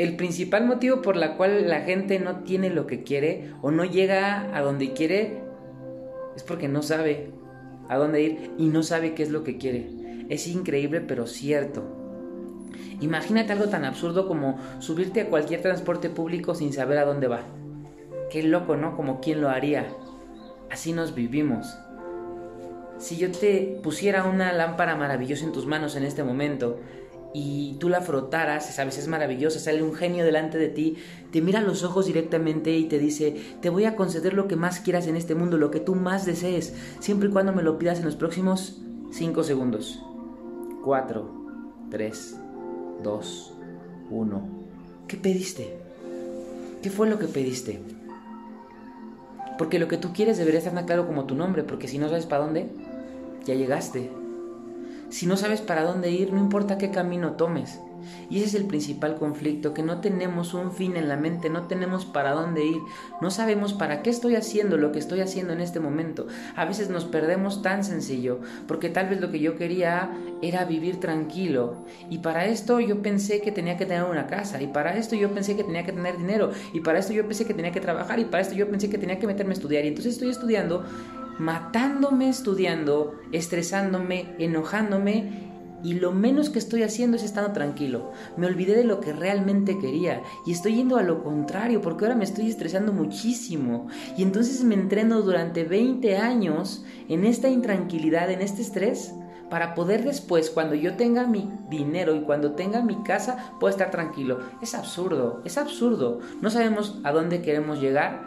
el principal motivo por la cual la gente no tiene lo que quiere o no llega a donde quiere es porque no sabe a dónde ir y no sabe qué es lo que quiere. Es increíble pero cierto. Imagínate algo tan absurdo como subirte a cualquier transporte público sin saber a dónde va. Qué loco, ¿no? Como quién lo haría. Así nos vivimos. Si yo te pusiera una lámpara maravillosa en tus manos en este momento y tú la frotaras, sabes, es maravillosa, sale un genio delante de ti, te mira a los ojos directamente y te dice, te voy a conceder lo que más quieras en este mundo, lo que tú más desees, siempre y cuando me lo pidas en los próximos 5 segundos. 4, 3, 2, 1. ¿Qué pediste? ¿Qué fue lo que pediste? Porque lo que tú quieres debería estar tan claro como tu nombre, porque si no sabes para dónde, ya llegaste. Si no sabes para dónde ir, no importa qué camino tomes. Y ese es el principal conflicto, que no tenemos un fin en la mente, no tenemos para dónde ir, no sabemos para qué estoy haciendo lo que estoy haciendo en este momento. A veces nos perdemos tan sencillo, porque tal vez lo que yo quería era vivir tranquilo. Y para esto yo pensé que tenía que tener una casa, y para esto yo pensé que tenía que tener dinero, y para esto yo pensé que tenía que trabajar, y para esto yo pensé que tenía que meterme a estudiar. Y entonces estoy estudiando matándome estudiando, estresándome, enojándome y lo menos que estoy haciendo es estando tranquilo. Me olvidé de lo que realmente quería y estoy yendo a lo contrario porque ahora me estoy estresando muchísimo. Y entonces me entreno durante 20 años en esta intranquilidad, en este estrés, para poder después, cuando yo tenga mi dinero y cuando tenga mi casa, puedo estar tranquilo. Es absurdo, es absurdo. No sabemos a dónde queremos llegar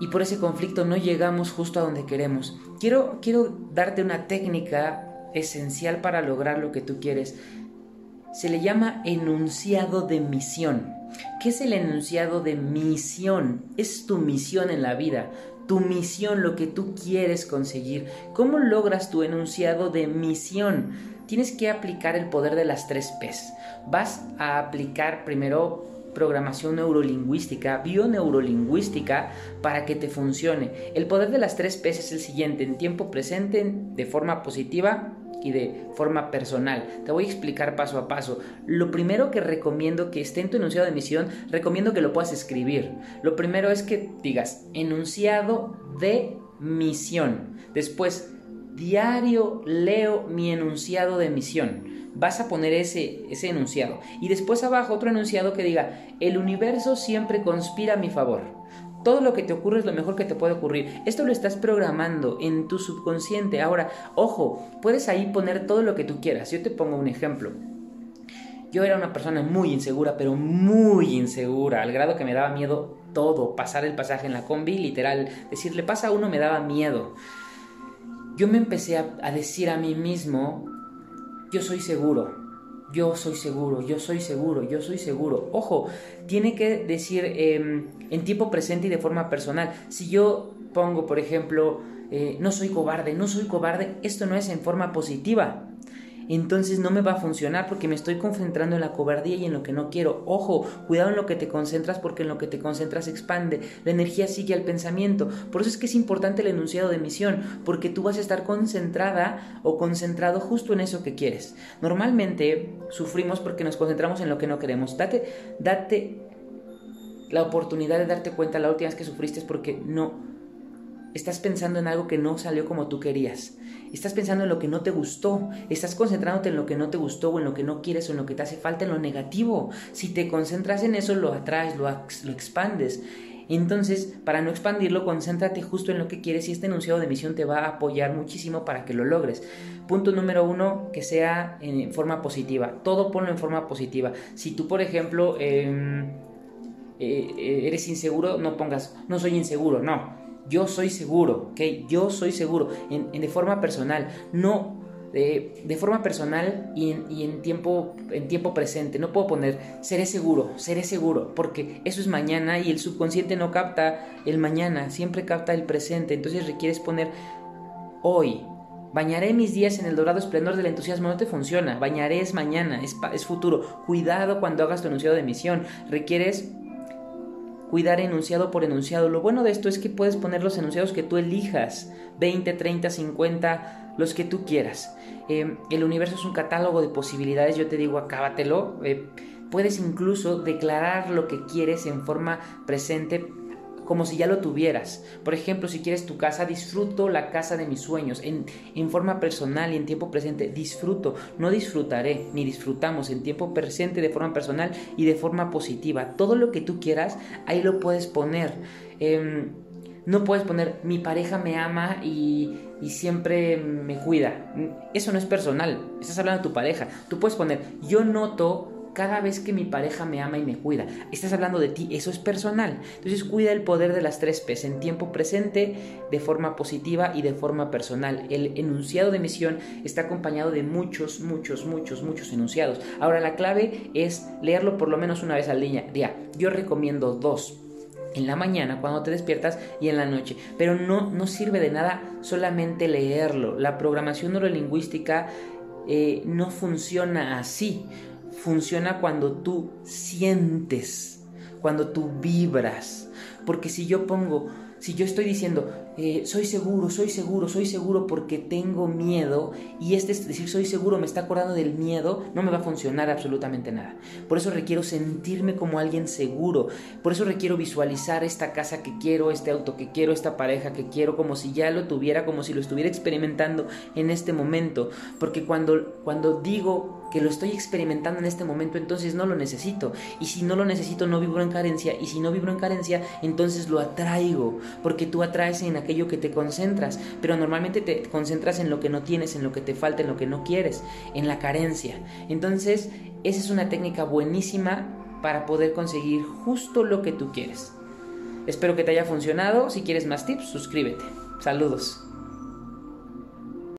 y por ese conflicto no llegamos justo a donde queremos. Quiero, quiero darte una técnica esencial para lograr lo que tú quieres. Se le llama enunciado de misión. ¿Qué es el enunciado de misión? Es tu misión en la vida, tu misión, lo que tú quieres conseguir. ¿Cómo logras tu enunciado de misión? Tienes que aplicar el poder de las tres P's. Vas a aplicar primero programación neurolingüística, bioneurolingüística, para que te funcione. El poder de las tres P es el siguiente, en tiempo presente, de forma positiva y de forma personal. Te voy a explicar paso a paso. Lo primero que recomiendo que esté en tu enunciado de misión, recomiendo que lo puedas escribir. Lo primero es que digas enunciado de misión. Después, diario leo mi enunciado de misión vas a poner ese, ese enunciado. Y después abajo otro enunciado que diga, el universo siempre conspira a mi favor. Todo lo que te ocurre es lo mejor que te puede ocurrir. Esto lo estás programando en tu subconsciente. Ahora, ojo, puedes ahí poner todo lo que tú quieras. Yo te pongo un ejemplo. Yo era una persona muy insegura, pero muy insegura, al grado que me daba miedo todo, pasar el pasaje en la combi, literal, decirle pasa a uno me daba miedo. Yo me empecé a, decir a mí mismo yo soy seguro, yo soy seguro, yo soy seguro, yo soy seguro. Ojo, tiene que decir em, en tiempo presente y de forma personal. Si yo pongo, por ejemplo, eh, no soy cobarde, no soy cobarde, esto no es en forma positiva entonces no me va a funcionar porque me estoy concentrando en la cobardía y en lo que no quiero. Ojo, cuidado en lo que te concentras porque en lo que te concentras expande. La energía sigue al pensamiento. Por eso es que es importante el enunciado de misión, porque tú vas a estar concentrada o concentrado justo en eso que quieres. Normalmente sufrimos porque nos concentramos en lo que no queremos. Date, date la oportunidad de darte cuenta la última vez que sufriste es porque no estás pensando en algo que no salió como tú querías. Estás pensando en lo que no te gustó, estás concentrándote en lo que no te gustó o en lo que no quieres o en lo que te hace falta, en lo negativo. Si te concentras en eso, lo atraes, lo, lo expandes. Entonces, para no expandirlo, concéntrate justo en lo que quieres y este enunciado de misión te va a apoyar muchísimo para que lo logres. Punto número uno, que sea en forma positiva. Todo ponlo en forma positiva. Si tú, por ejemplo, em, eh, eres inseguro, no pongas, no soy inseguro, no yo soy seguro, ¿ok? Yo soy seguro, en, de forma personal, no de, forma personal y, en, tiempo, en tiempo presente. No puedo poner seré seguro, seré seguro, porque eso es mañana y el subconsciente no capta el mañana, siempre capta el presente. Entonces requieres poner hoy. Bañaré mis días en el dorado esplendor del entusiasmo. No te funciona. Bañaré es mañana, es, es futuro. Cuidado cuando hagas tu enunciado de misión. Requieres cuidar enunciado por enunciado. Lo bueno de esto es que puedes poner los enunciados que tú elijas, 20, 30, 50, los que tú quieras. Eh, el universo es un catálogo de posibilidades, yo te digo, acábatelo. Eh, puedes incluso declarar lo que quieres en forma presente como si ya lo tuvieras. Por ejemplo, si quieres tu casa, disfruto la casa de mis sueños. En, forma personal y en tiempo presente, disfruto. No disfrutaré, ni disfrutamos en tiempo presente de forma personal y de forma positiva. Todo lo que tú quieras, ahí lo puedes poner. Eh, no puedes poner mi pareja me ama y, y, siempre me cuida. Eso no es personal. Estás hablando de tu pareja. Tú puedes poner yo noto cada vez que mi pareja me ama y me cuida. Estás hablando de ti, eso es personal. Entonces cuida el poder de las tres P's en tiempo presente, de forma positiva y de forma personal. El enunciado de misión está acompañado de muchos, muchos, muchos, muchos enunciados. Ahora la clave es leerlo por lo menos una vez al día. Yo recomiendo dos en la mañana cuando te despiertas y en la noche. Pero no, no sirve de nada solamente leerlo. La programación neurolingüística eh, no funciona así funciona cuando tú sientes, cuando tú vibras. Porque si yo pongo, si yo estoy diciendo, eh, soy seguro, soy seguro, soy seguro porque tengo miedo, y este es decir, soy seguro, me está acordando del miedo, no me va a funcionar absolutamente nada. Por eso requiero sentirme como alguien seguro, por eso requiero visualizar esta casa que quiero, este auto que quiero, esta pareja que quiero, como si ya lo tuviera, como si lo estuviera experimentando en este momento. Porque cuando, cuando digo que lo estoy experimentando en este momento, entonces no lo necesito. Y si no lo necesito, no vibro en carencia. Y si no vibro en carencia, entonces lo atraigo. Porque tú atraes en aquello que te concentras. Pero normalmente te concentras en lo que no tienes, en lo que te falta, en lo que no quieres, en la carencia. Entonces, esa es una técnica buenísima para poder conseguir justo lo que tú quieres. Espero que te haya funcionado. Si quieres más tips, suscríbete. Saludos.